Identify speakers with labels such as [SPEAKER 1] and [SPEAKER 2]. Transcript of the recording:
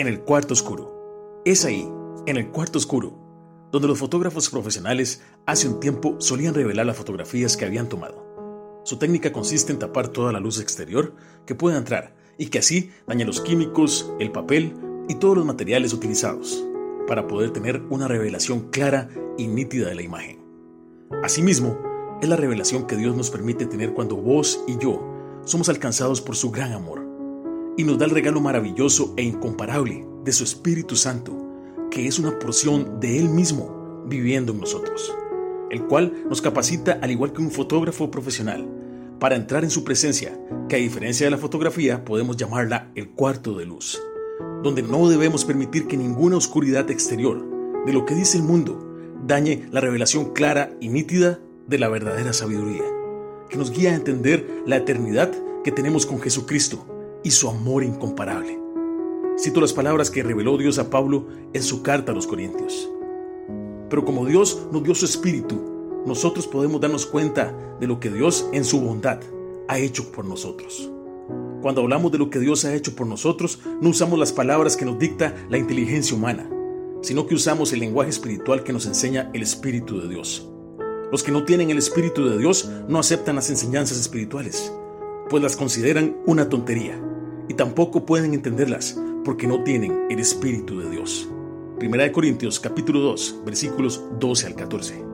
[SPEAKER 1] en el cuarto oscuro. Es ahí, en el cuarto oscuro, donde los fotógrafos profesionales hace un tiempo solían revelar las fotografías que habían tomado. Su técnica consiste en tapar toda la luz exterior que pueda entrar y que así daña los químicos, el papel y todos los materiales utilizados, para poder tener una revelación clara y nítida de la imagen. Asimismo, es la revelación que Dios nos permite tener cuando vos y yo somos alcanzados por su gran amor y nos da el regalo maravilloso e incomparable de su Espíritu Santo, que es una porción de Él mismo viviendo en nosotros, el cual nos capacita al igual que un fotógrafo profesional para entrar en su presencia, que a diferencia de la fotografía podemos llamarla el cuarto de luz, donde no debemos permitir que ninguna oscuridad exterior de lo que dice el mundo dañe la revelación clara y nítida de la verdadera sabiduría, que nos guía a entender la eternidad que tenemos con Jesucristo y su amor incomparable. Cito las palabras que reveló Dios a Pablo en su carta a los Corintios. Pero como Dios nos dio su espíritu, nosotros podemos darnos cuenta de lo que Dios en su bondad ha hecho por nosotros. Cuando hablamos de lo que Dios ha hecho por nosotros, no usamos las palabras que nos dicta la inteligencia humana, sino que usamos el lenguaje espiritual que nos enseña el Espíritu de Dios. Los que no tienen el Espíritu de Dios no aceptan las enseñanzas espirituales, pues las consideran una tontería y tampoco pueden entenderlas porque no tienen el Espíritu de Dios. Primera de Corintios capítulo 2 versículos 12 al 14.